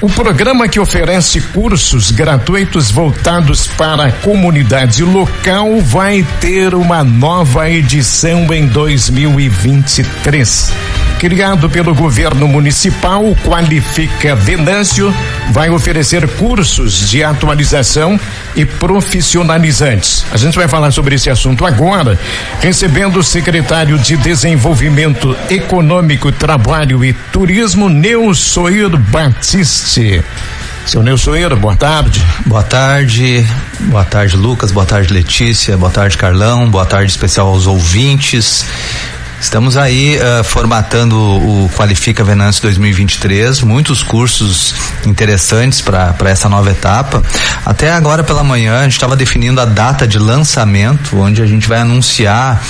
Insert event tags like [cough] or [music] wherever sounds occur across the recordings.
O programa que oferece cursos gratuitos voltados para a comunidade local vai ter uma nova edição em 2023. Criado pelo governo municipal, Qualifica Venâncio vai oferecer cursos de atualização e profissionalizantes. A gente vai falar sobre esse assunto agora, recebendo o secretário de Desenvolvimento Econômico, Trabalho e Turismo, Neusoir Batiste. Seu Neusoeiro, boa tarde. Boa tarde, boa tarde Lucas, boa tarde Letícia, boa tarde Carlão, boa tarde especial aos ouvintes. Estamos aí uh, formatando o Qualifica Venâncio 2023, muitos cursos interessantes para essa nova etapa. Até agora pela manhã a gente estava definindo a data de lançamento, onde a gente vai anunciar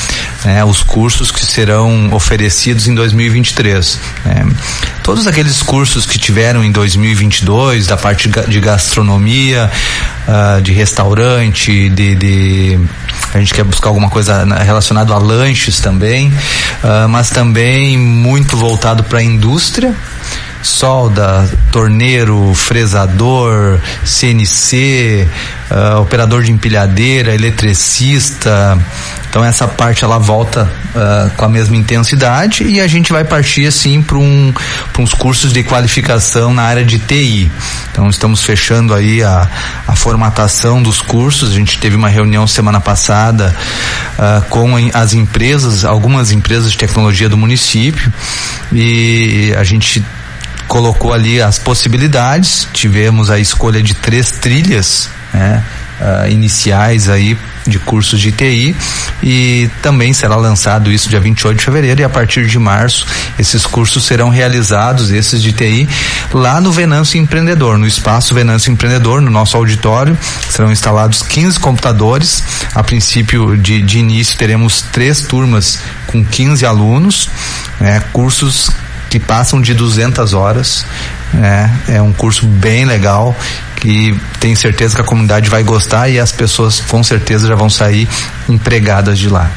né, os cursos que serão oferecidos em 2023. Né. Todos aqueles cursos que tiveram em 2022, da parte de gastronomia, uh, de restaurante, de, de a gente quer buscar alguma coisa relacionada a lanches também, uh, mas também muito voltado para a indústria solda, torneiro, fresador, CNC, uh, ah, operador de empilhadeira, eletricista. Então essa parte ela volta uh, com a mesma intensidade e a gente vai partir assim para um, uns cursos de qualificação na área de TI. Então estamos fechando aí a, a formatação dos cursos. A gente teve uma reunião semana passada uh, com as empresas, algumas empresas de tecnologia do município e a gente colocou ali as possibilidades, tivemos a escolha de três trilhas, né? Uh, iniciais aí de cursos de TI e também será lançado isso dia 28 de fevereiro e a partir de março esses cursos serão realizados, esses de TI, lá no Venâncio Empreendedor, no espaço Venâncio Empreendedor, no nosso auditório, serão instalados 15 computadores. A princípio de, de início teremos três turmas com 15 alunos, né, cursos que passam de 200 horas. Né? É um curso bem legal que tenho certeza que a comunidade vai gostar e as pessoas com certeza já vão sair empregadas de lá.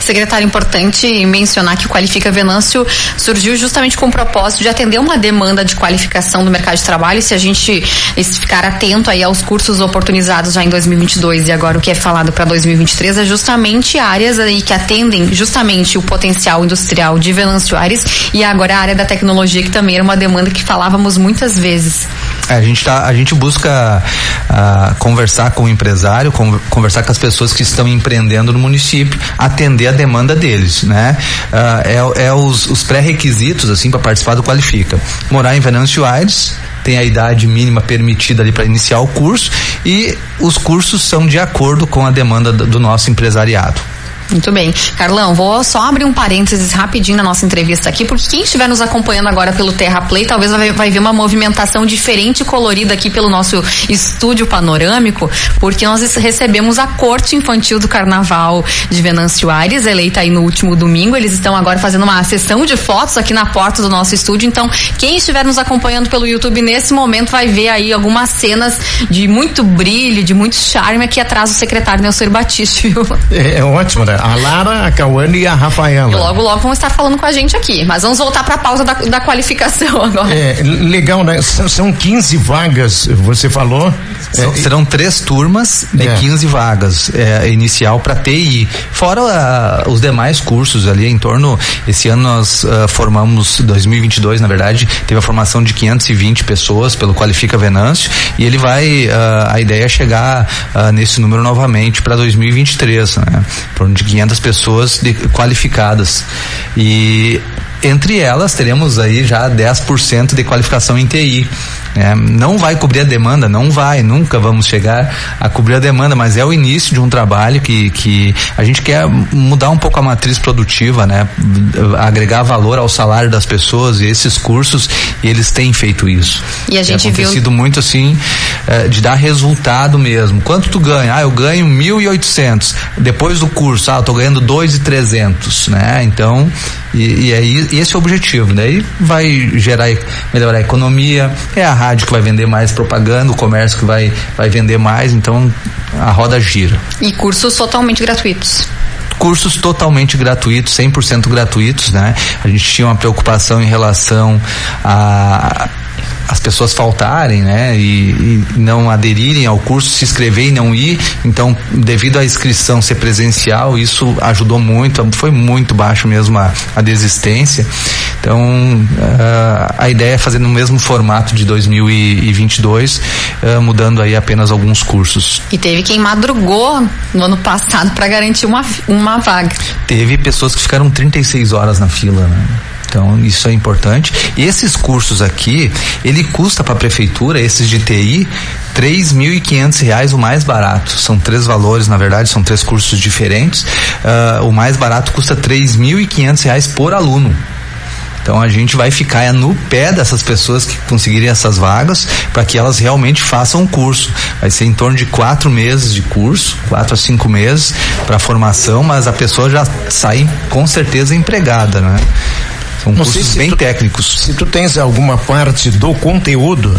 Secretário, importante mencionar que o Qualifica Venâncio surgiu justamente com o propósito de atender uma demanda de qualificação do mercado de trabalho. Se a gente ficar atento aí aos cursos oportunizados já em 2022 e agora o que é falado para 2023 é justamente áreas aí que atendem justamente o potencial industrial de Venâncio Aires e agora a área da tecnologia que também era uma demanda que falávamos muitas vezes. É, a gente tá, a gente busca uh, conversar com o empresário, conversar com as pessoas que estão empreendendo no município, atender a demanda deles, né? Uh, é, é os, os pré-requisitos assim para participar do qualifica. Morar em Venâncio Aires, tem a idade mínima permitida ali para iniciar o curso e os cursos são de acordo com a demanda do nosso empresariado. Muito bem. Carlão, vou só abrir um parênteses rapidinho na nossa entrevista aqui, porque quem estiver nos acompanhando agora pelo Terra Play, talvez vai, vai ver uma movimentação diferente e colorida aqui pelo nosso estúdio panorâmico, porque nós recebemos a corte infantil do Carnaval de Venâncio Aires, eleita aí no último domingo. Eles estão agora fazendo uma sessão de fotos aqui na porta do nosso estúdio. Então, quem estiver nos acompanhando pelo YouTube nesse momento vai ver aí algumas cenas de muito brilho, de muito charme aqui atrás do secretário Nelson Batista, viu? É, é ótimo, né? A Lara, a Cauane e a Rafaela. logo, logo vão estar falando com a gente aqui. Mas vamos voltar para a pausa da, da, qualificação [laughs] agora. É, legal, né? São 15 vagas, você falou. É, serão três turmas de é. 15 vagas é, inicial para TI. Fora uh, os demais cursos ali em torno. Esse ano nós uh, formamos, 2022 na verdade, teve a formação de 520 pessoas pelo Qualifica Venâncio e ele vai. Uh, a ideia é chegar nesse número novamente para 2023, né? Em torno de 500 pessoas de, qualificadas. E entre elas teremos aí já 10% de qualificação em TI. É, não vai cobrir a demanda, não vai, nunca vamos chegar a cobrir a demanda, mas é o início de um trabalho que, que a gente quer mudar um pouco a matriz produtiva, né? Agregar valor ao salário das pessoas e esses cursos, e eles têm feito isso. E a gente Tem acontecido viu... muito assim, é, de dar resultado mesmo. Quanto tu ganha? Ah, eu ganho mil e oitocentos. Depois do curso, ah, eu tô ganhando dois e trezentos, né? Então, e, e aí, esse é o objetivo, daí vai gerar, melhorar a economia, é a rádio que vai vender mais propaganda, o comércio que vai, vai vender mais, então a roda gira. E cursos totalmente gratuitos cursos totalmente gratuitos, 100% gratuitos, né? A gente tinha uma preocupação em relação a as pessoas faltarem, né? E, e, não aderirem ao curso, se inscrever e não ir. Então, devido à inscrição ser presencial, isso ajudou muito. Foi muito baixo mesmo a, a desistência. Então, uh, a ideia é fazer no mesmo formato de 2022, uh, mudando aí apenas alguns cursos. E teve quem madrugou no ano passado para garantir uma, uma vaga. Teve pessoas que ficaram 36 horas na fila, né? Então, isso é importante. E esses cursos aqui, ele custa para a prefeitura, esses de TI, três mil e quinhentos reais o mais barato. São três valores, na verdade, são três cursos diferentes. Uh, o mais barato custa três mil e quinhentos reais por aluno. Então a gente vai ficar no pé dessas pessoas que conseguirem essas vagas para que elas realmente façam o curso. Vai ser em torno de quatro meses de curso, quatro a cinco meses para formação, mas a pessoa já sai com certeza empregada, né? São Não cursos bem tu, técnicos. Se tu tens alguma parte do conteúdo.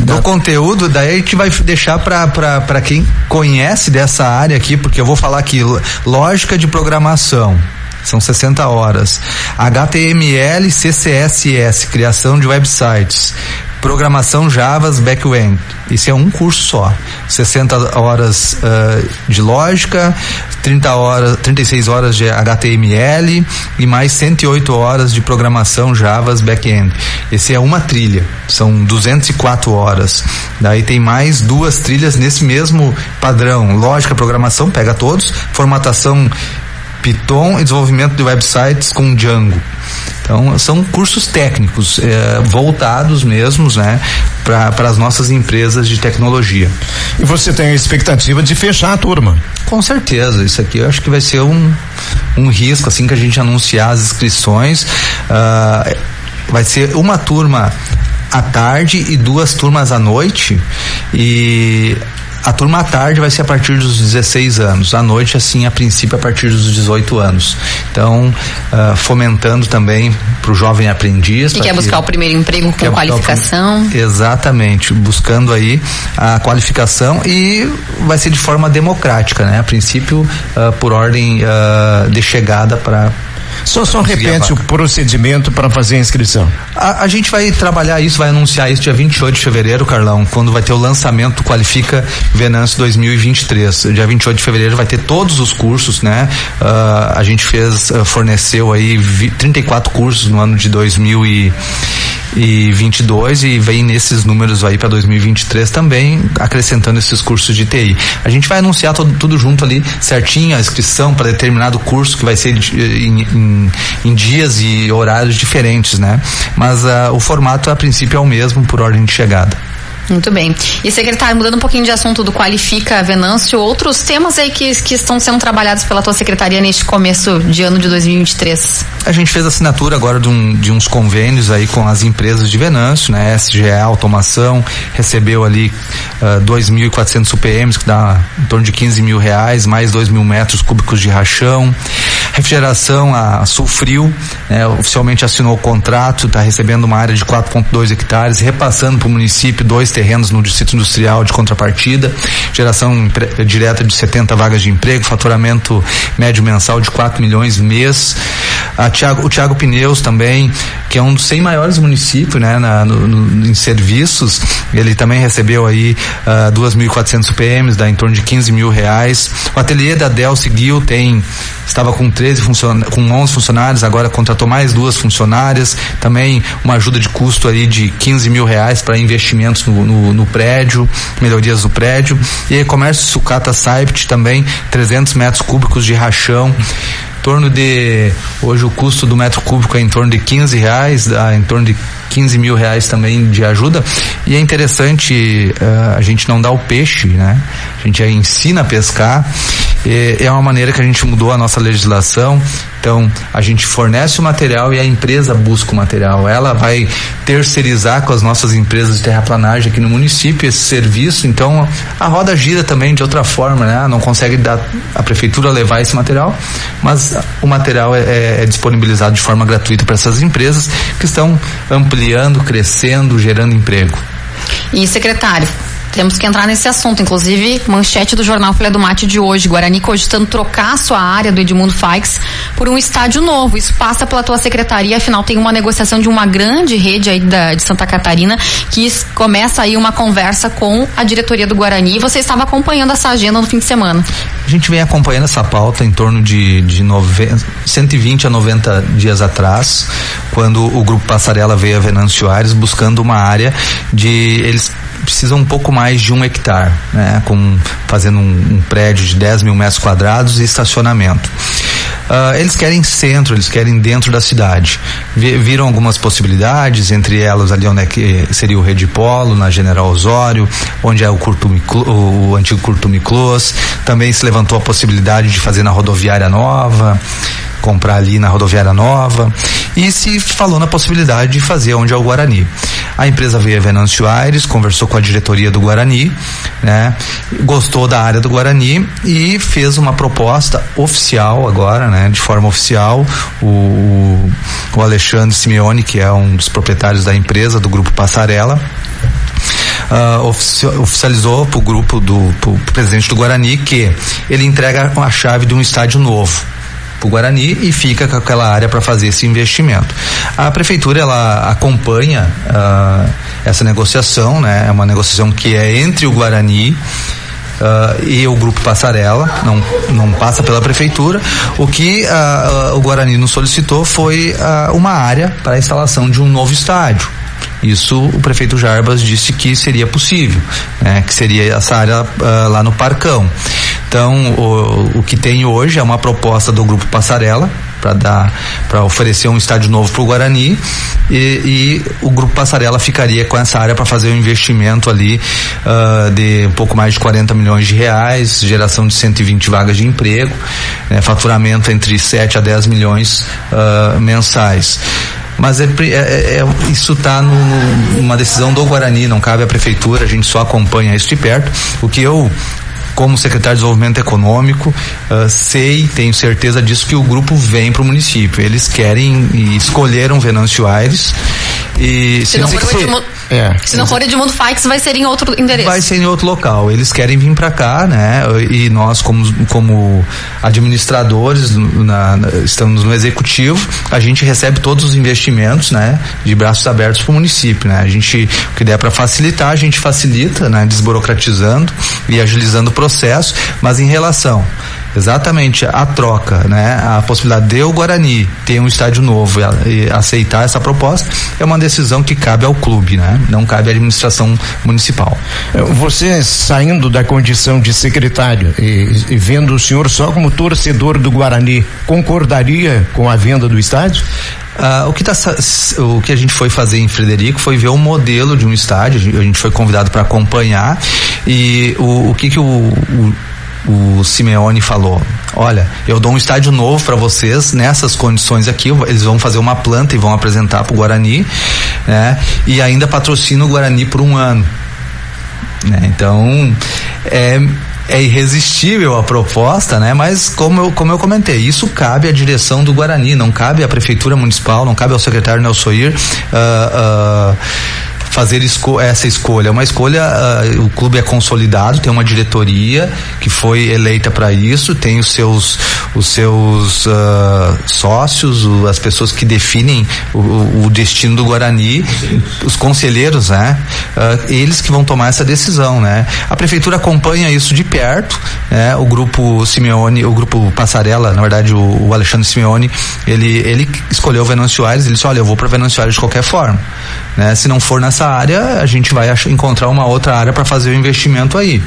Da... Do conteúdo, daí a gente vai deixar para quem conhece dessa área aqui, porque eu vou falar aqui, lógica de programação. São 60 horas. HTML, CCSS, criação de websites programação Javas Backend. Isso é um curso só. 60 horas uh, de lógica, 30 horas, 36 horas de HTML e mais 108 horas de programação Javas Backend. Esse é uma trilha. São 204 horas. Daí tem mais duas trilhas nesse mesmo padrão. Lógica, programação, pega todos. Formatação Python e desenvolvimento de websites com Django. Então, são cursos técnicos eh, voltados mesmos, né, para as nossas empresas de tecnologia. E você tem a expectativa de fechar a turma? Com certeza, isso aqui eu acho que vai ser um, um risco, assim que a gente anunciar as inscrições. Uh, vai ser uma turma à tarde e duas turmas à noite e a turma à tarde vai ser a partir dos 16 anos, à noite, assim, a princípio, a partir dos 18 anos. Então, uh, fomentando também para o jovem aprendiz. Que quer buscar o primeiro emprego com qualificação. Exatamente, buscando aí a qualificação e vai ser de forma democrática, né? A princípio, uh, por ordem uh, de chegada para só, só repete o procedimento para fazer a inscrição. A, a, gente vai trabalhar isso, vai anunciar isso dia 28 de fevereiro, Carlão, quando vai ter o lançamento Qualifica Venâncio 2023. Dia 28 de fevereiro vai ter todos os cursos, né? Uh, a gente fez, uh, forneceu aí 34 cursos no ano de 2000 e e 22 e vem nesses números aí para 2023 também acrescentando esses cursos de TI. A gente vai anunciar todo, tudo junto ali certinho a inscrição para determinado curso que vai ser em, em, em, dias e horários diferentes, né? Mas uh, o formato a princípio é o mesmo por ordem de chegada. Muito bem. E secretário, mudando um pouquinho de assunto do Qualifica Venâncio, outros temas aí que, que estão sendo trabalhados pela tua secretaria neste começo de ano de 2023? A gente fez assinatura agora de, um, de uns convênios aí com as empresas de Venâncio, né? SGE Automação recebeu ali uh, 2.400 UPMs, que dá em torno de 15 mil reais, mais 2 mil metros cúbicos de rachão. Refrigeração, a Sulfrio, né? oficialmente assinou o contrato, está recebendo uma área de 4,2 hectares, repassando para o município dois terrenos no distrito industrial de contrapartida, geração direta de 70 vagas de emprego, faturamento médio mensal de 4 milhões mês. Thiago, o Thiago Pneus também, que é um dos 100 maiores municípios, né, na, no, no, em serviços, ele também recebeu aí uh, 2.400 PMs, dá em torno de 15 mil reais. O ateliê da Dell seguiu, tem estava com 13 funcion... com 11 funcionários, agora contratou mais duas funcionárias, também uma ajuda de custo aí de 15 mil reais para investimentos no, no, no, prédio, melhorias no prédio. E comércio sucata Saipt também, 300 metros cúbicos de rachão torno de hoje o custo do metro cúbico é em torno de 15 reais, dá em torno de 15 mil reais também de ajuda. E é interessante uh, a gente não dar o peixe, né? A gente ensina a pescar é uma maneira que a gente mudou a nossa legislação. Então, a gente fornece o material e a empresa busca o material. Ela vai terceirizar com as nossas empresas de terraplanagem aqui no município esse serviço. Então, a roda gira também de outra forma, né? Não consegue dar a prefeitura levar esse material, mas o material é, é, é disponibilizado de forma gratuita para essas empresas que estão ampliando, crescendo, gerando emprego. E secretário, Temos que entrar nesse assunto. Inclusive, manchete do jornal Folha do Mate de hoje. Guarani cogitando trocar sua área do Edmundo Faix por um estádio novo. Isso passa pela tua secretaria, afinal tem uma negociação de uma grande rede aí da, de Santa Catarina que começa aí uma conversa com a diretoria do Guarani. Você estava acompanhando essa agenda no fim de semana. A gente vem acompanhando essa pauta em torno de, de 90, 120 a 90 dias atrás, quando o Grupo Passarela veio a Venâncio Aires buscando uma área de. Eles precisam um pouco mais de um hectare, né? Com, fazendo um, um prédio de 10 mil metros quadrados e estacionamento. Uh, eles querem centro, eles querem dentro da cidade. viram algumas possibilidades, entre elas ali onde é que seria o Rede Polo, na General Osório, onde é o, Curtume, o antigo Curtume Close. Também se levantou a possibilidade de fazer na rodoviária nova comprar ali na rodoviária nova e se falou na possibilidade de fazer onde é o Guarani. A empresa veio a Venâncio Aires, conversou com a diretoria do Guarani, né? Gostou da área do Guarani e fez uma proposta oficial agora, né? De forma oficial, o, o Alexandre Simeone, que é um dos proprietários da empresa, do grupo Passarela, Uh, oficializou para o grupo do pro presidente do Guarani que ele entrega a chave de um estádio novo para o Guarani e fica com aquela área para fazer esse investimento. A prefeitura ela acompanha uh, essa negociação, né? É uma negociação que é entre o Guarani Uh, e o grupo Passarela, não, não passa pela prefeitura. O que uh, uh, o Guarani nos solicitou foi uma área para a instalação de um novo estádio. Isso o prefeito Jarbas disse que seria possível, né? que seria essa área lá no Parcão. Então, o, o que tem hoje é uma proposta do Grupo Passarela, para dar para oferecer um estádio novo para o Guarani e, e, o grupo Passarela ficaria com essa área para fazer um investimento ali uh, de um pouco mais de 40 milhões de reais, geração de 120 vagas de emprego, né, faturamento entre 7 a 10 milhões uh, mensais mas é, é, é, é isso está numa decisão do Guarani, não cabe à prefeitura, a gente só acompanha isso de perto. O que eu como secretário de Desenvolvimento Econômico, uh, sei, tenho certeza disso, que o grupo vem para o município. Eles querem e escolheram Venâncio Aires. E se, se não, for o Edmundo, é, se não for Edmundo Faix, vai ser em outro endereço. Vai ser em outro local. Eles querem vir para cá, né? E nós, como, como administradores, na, na, estamos no executivo, a gente recebe todos os investimentos, né? De braços abertos para o município, né? A gente, o que der para facilitar, a gente facilita, né? Desburocratizando e agilizando o processo, mas em relação exatamente a troca, né, a possibilidade de o Guarani ter um estádio novo e, aceitar essa proposta é uma decisão que cabe ao clube, né? Não cabe à administração municipal. Você saindo da condição de secretário e, e vendo o senhor só como torcedor do Guarani, concordaria com a venda do estádio? Uh, o, que tá, o que a gente foi fazer em Frederico foi ver o modelo de um estádio, a gente foi convidado para acompanhar e o, o que, que o, o o Simeone falou: olha, eu dou um estádio novo para vocês nessas condições aqui. Eles vão fazer uma planta e vão apresentar para o Guarani, né? E ainda patrocina o Guarani por um ano. Né? Então, é, é irresistível a proposta, né? Mas como eu, como eu comentei, isso cabe à direção do Guarani, não cabe à prefeitura municipal, não cabe ao secretário Nelson Ir. Uh, uh, fazer esco essa escolha. Uma escolha, uh, o clube é consolidado, tem uma diretoria que foi eleita para isso, tem os seus, os seus uh, sócios, o, as pessoas que definem o, o, destino do Guarani, os conselheiros, né? Uh, eles que vão tomar essa decisão, né? A prefeitura acompanha isso de perto, né? O grupo Simeone, o grupo Passarela, na verdade o, o Alexandre Simeone, ele, ele escolheu o Venâncio Aires, ele disse, olha, eu vou para Venâncio Aires de qualquer forma, né? Se não for nessa área, a gente vai encontrar uma outra área para fazer o investimento aí.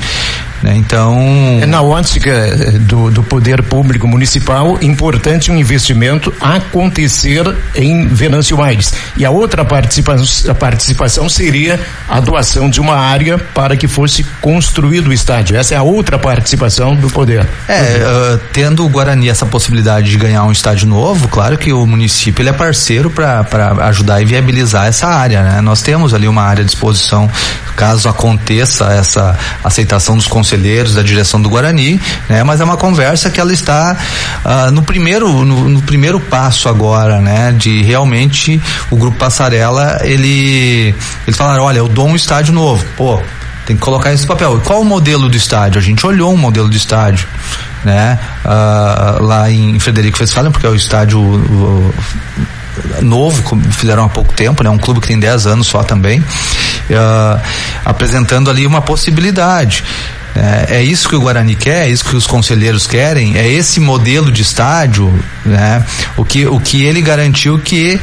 Né? Então. É na ótica eh, do, do poder público municipal, importante um investimento acontecer em Venâncio Aires. E a outra participação, a participação seria a doação de uma área para que fosse construído o estádio. Essa é a outra participação do poder. É, uh, tendo o Guarani essa possibilidade de ganhar um estádio novo, claro que o município ele é parceiro para ajudar e viabilizar essa área. Né? Nós temos ali uma área à disposição caso aconteça essa aceitação dos conselheiros conselheiros da direção do Guarani, né? Mas é uma conversa que ela está uh, no primeiro no, no, primeiro passo agora, né? De realmente o grupo Passarela ele eles falaram, olha, eu dou um estádio novo, pô, tem que colocar esse papel. E qual o modelo do estádio? A gente olhou um modelo de estádio, né? Uh, lá em Frederico Westphalen, porque é o estádio uh, novo, fizeram há pouco tempo, né? Um clube que tem 10 anos só também, uh, apresentando ali uma possibilidade. É, é, isso que o Guarani quer, é isso que os conselheiros querem, é esse modelo de estádio, né? O que, o que ele garantiu que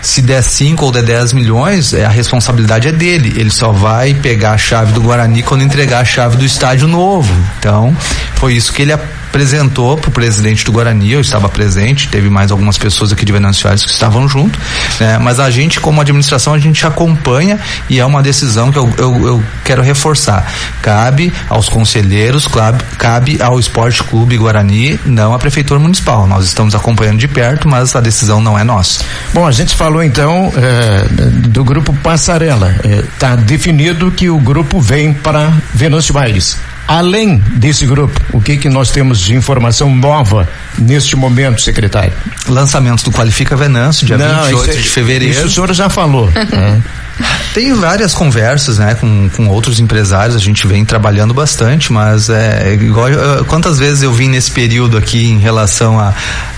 se der 5 ou der 10 milhões, é, a responsabilidade é dele. Ele só vai pegar a chave do Guarani quando entregar a chave do estádio novo. Então, foi isso que ele apresentou para o presidente do Guarani, eu estava presente, teve mais algumas pessoas aqui de Venâncio que estavam junto, né? mas a gente, como administração, a gente acompanha e é uma decisão que eu, eu, eu quero reforçar. Cabe aos conselheiros, cabe, cabe ao Esporte Clube Guarani, não à Prefeitura Municipal. Nós estamos acompanhando de perto, mas a decisão não é nossa. Bom, a gente falou então é, do grupo Passarela. Está é, definido que o grupo vem para Venâncio Aires. Além desse grupo, o que que nós temos de informação nova neste momento, secretário? Lançamento do Qualifica Venâncio, dia Não, 28 é, de fevereiro. Isso o senhor já falou. é. [laughs] Tem várias conversas, né, com, com outros empresários, a gente vem trabalhando bastante, mas é igual, quantas vezes eu vim nesse período aqui em relação a,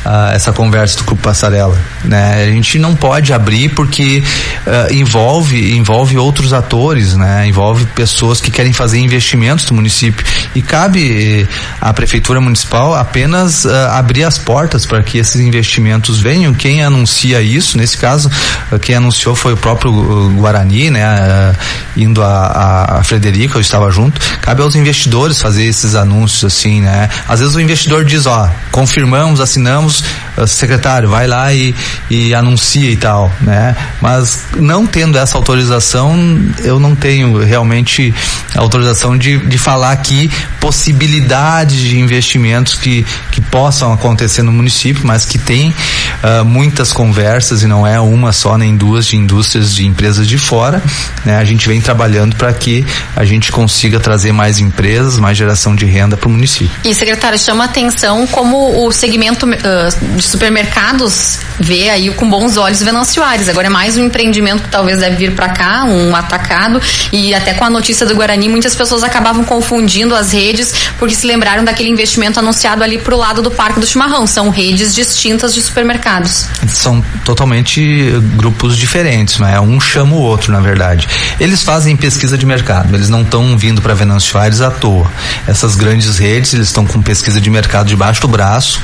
a essa conversa do Grupo Passarela, né? A gente não pode abrir porque uh, envolve envolve outros atores, né? Envolve pessoas que querem fazer investimentos no município e cabe à prefeitura municipal apenas uh, abrir as portas para que esses investimentos venham. Quem anuncia isso, nesse caso, uh, quem anunciou foi o próprio Guarani, né? Uh, indo a, a Frederica, eu estava junto. Cabe aos investidores fazer esses anúncios assim, né? Às vezes o investidor diz, ó, confirmamos, assinamos, uh, secretário, vai lá e, e anuncia e tal, né? Mas não tendo essa autorização, eu não tenho realmente autorização de, de falar aqui possibilidades de investimentos que, que possam acontecer no município, mas que tem uh, muitas conversas e não é uma só nem duas de indústrias de empresas de fora, né? A gente vem trabalhando para que a gente consiga trazer mais empresas, mais geração de renda para o município. E secretário, chama atenção como o segmento uh, de supermercados vê aí com bons olhos Venâncio Aires. Agora é mais um empreendimento que talvez deve vir para cá, um atacado e até com a notícia do Guarani muitas pessoas acabavam confundindo as redes porque se lembraram daquele investimento anunciado ali pro lado do Parque do Chimarrão. São redes distintas de supermercados. São totalmente grupos diferentes, não é? Um chama o outro, na verdade. Eles fazem pesquisa de mercado, eles não estão vindo para Venâncio Aires à toa. Essas grandes redes, eles estão com pesquisa de mercado debaixo do braço,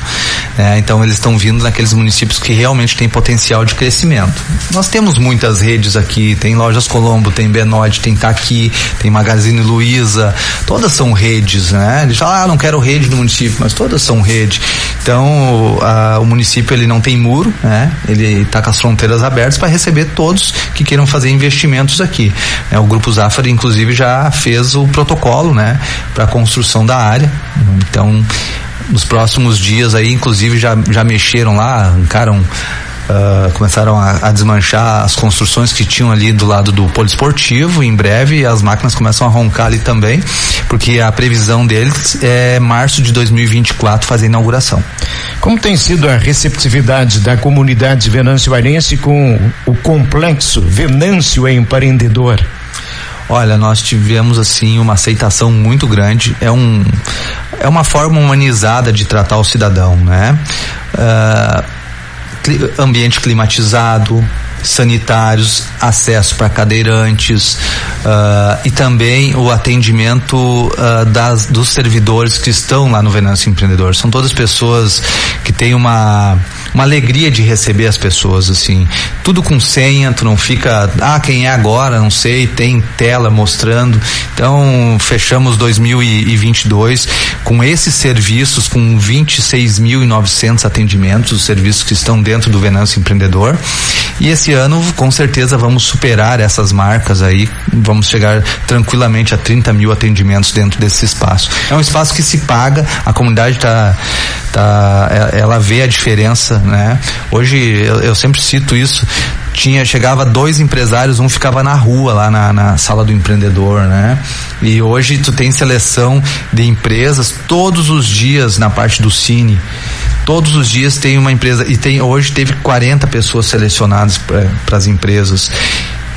né? Então eles estão vindo naqueles municípios que realmente têm potencial de crescimento. Nós temos muitas redes aqui, tem Lojas Colombo, tem Benode, tem Taqui, tem Magazine Luiza, todas são redes, né? Eles falam, ah, não quero rede no município, mas todas são rede. Então, a, o município ele não tem muro, né? Ele está com as fronteiras abertas para receber todos que queiram fazer investimentos aqui. É, o Grupo Zafari, inclusive, já fez o protocolo, né, para construção da área. Então, nos próximos dias aí, inclusive, já, já mexeram lá, arrancaram Uh, começaram a, a, desmanchar as construções que tinham ali do lado do poliesportivo. Em breve as máquinas começam a roncar ali também, porque a previsão deles é março de 2024 fazer a inauguração. Como tem sido a receptividade da comunidade venâncio-airense com o complexo Venâncio Empreendedor? Olha, nós tivemos assim uma aceitação muito grande. É um é uma forma humanizada de tratar o cidadão, né? Uh, ambiente climatizado, sanitários, acesso para cadeirantes uh, e também o atendimento uh, das, dos servidores que estão lá no Venâncio Empreendedor. São todas pessoas que têm uma, uma alegria de receber as pessoas, assim. Tudo com senha, tu não fica, ah, quem é agora, não sei, tem tela mostrando. Então, fechamos 2022 com esses serviços, com 26.900 atendimentos, os serviços que estão dentro do Venâncio Empreendedor. E esse ano, com certeza, vamos superar essas marcas aí, vamos chegar tranquilamente a 30 mil atendimentos dentro desse espaço. É um espaço que se paga, a comunidade tá, tá é, ela vê a diferença, né? Hoje eu, eu sempre cito isso, tinha chegava dois empresários, um ficava na rua lá na, na, sala do empreendedor, né? E hoje tu tem seleção de empresas todos os dias na parte do Cine. Todos os dias tem uma empresa e tem hoje teve 40 pessoas selecionadas para as empresas.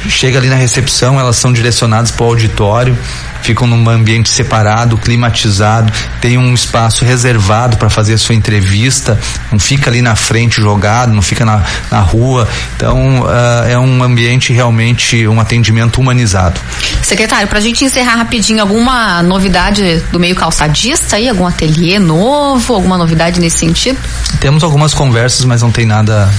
Chega ali na recepção, elas são direcionadas para o auditório, ficam num ambiente separado, climatizado, tem um espaço reservado para fazer a sua entrevista, não fica ali na frente jogado, não fica na, na rua. Então uh, é um ambiente realmente um atendimento humanizado. Secretário, para a gente encerrar rapidinho, alguma novidade do meio calçadista aí, algum ateliê novo, alguma novidade nesse sentido? Temos algumas conversas, mas não tem nada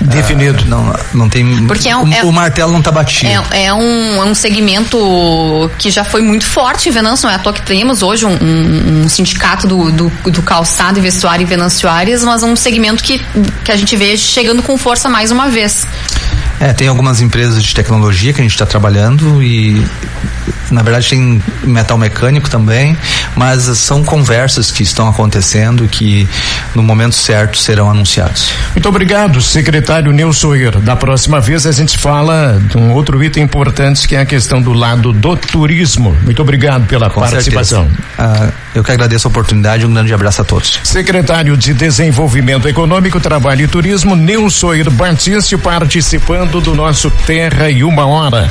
definido. Ah, não, não tem. Porque é um, o, é, o, martelo não está batido. É, é, um, é um segmento que já foi muito forte em Venâncio, não é à toa que temos hoje um, um, um sindicato do, do, do, calçado e vestuário em Venançoares, mas um segmento que, que a gente vê chegando com força mais uma vez. É, tem algumas empresas de tecnologia que a gente está trabalhando e na verdade tem metal mecânico também, mas são conversas que estão acontecendo e que no momento certo serão anunciados. Muito obrigado, secretário Nilson Da próxima vez a gente fala de um outro item importante que é a questão do lado do turismo. Muito obrigado pela Com participação. Ah, eu que agradeço a oportunidade um grande abraço a todos. Secretário de Desenvolvimento Econômico, Trabalho e Turismo, Nilson Batista, participando do nosso Terra e Uma Hora.